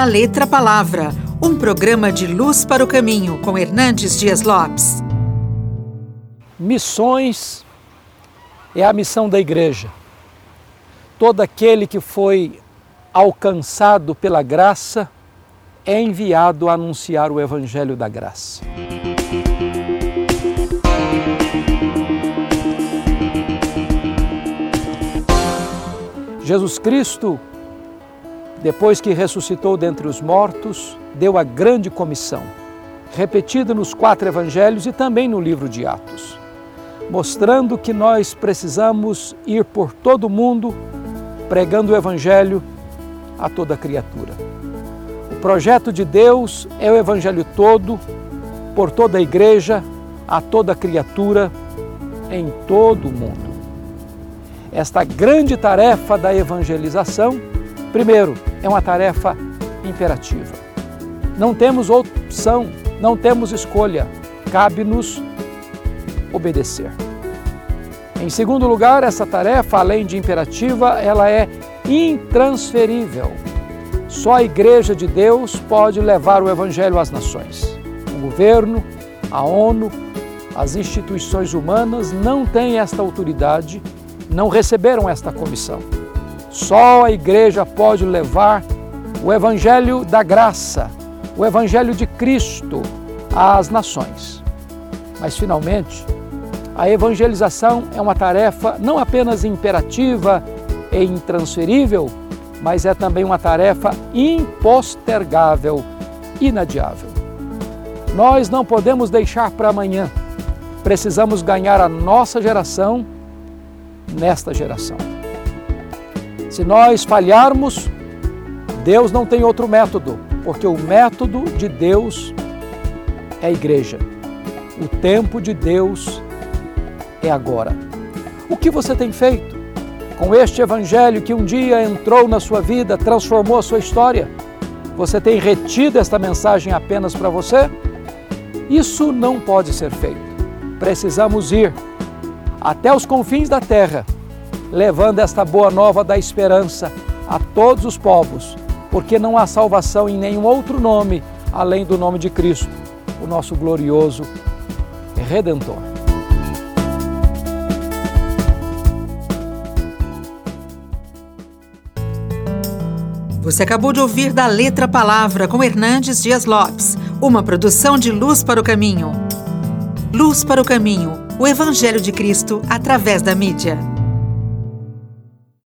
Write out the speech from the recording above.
da Letra Palavra, um programa de luz para o caminho com Hernandes Dias Lopes. Missões é a missão da igreja. Todo aquele que foi alcançado pela graça é enviado a anunciar o evangelho da graça. Jesus Cristo, depois que ressuscitou dentre os mortos, deu a grande comissão, repetida nos quatro evangelhos e também no livro de Atos, mostrando que nós precisamos ir por todo o mundo pregando o evangelho a toda criatura. O projeto de Deus é o evangelho todo, por toda a igreja, a toda criatura, em todo o mundo esta grande tarefa da evangelização, primeiro, é uma tarefa imperativa. Não temos opção, não temos escolha, cabe-nos obedecer. Em segundo lugar, essa tarefa, além de imperativa, ela é intransferível. Só a Igreja de Deus pode levar o Evangelho às nações. O governo, a ONU, as instituições humanas não têm esta autoridade não receberam esta comissão. Só a igreja pode levar o evangelho da graça, o evangelho de Cristo às nações. Mas finalmente, a evangelização é uma tarefa não apenas imperativa e intransferível, mas é também uma tarefa impostergável, inadiável. Nós não podemos deixar para amanhã. Precisamos ganhar a nossa geração nesta geração. Se nós falharmos, Deus não tem outro método, porque o método de Deus é a igreja. O tempo de Deus é agora. O que você tem feito com este evangelho que um dia entrou na sua vida, transformou a sua história? Você tem retido esta mensagem apenas para você? Isso não pode ser feito. Precisamos ir até os confins da terra, levando esta boa nova da esperança a todos os povos, porque não há salvação em nenhum outro nome além do nome de Cristo, o nosso glorioso Redentor. Você acabou de ouvir da Letra Palavra com Hernandes Dias Lopes, uma produção de Luz para o Caminho. Luz para o Caminho o Evangelho de Cristo através da mídia.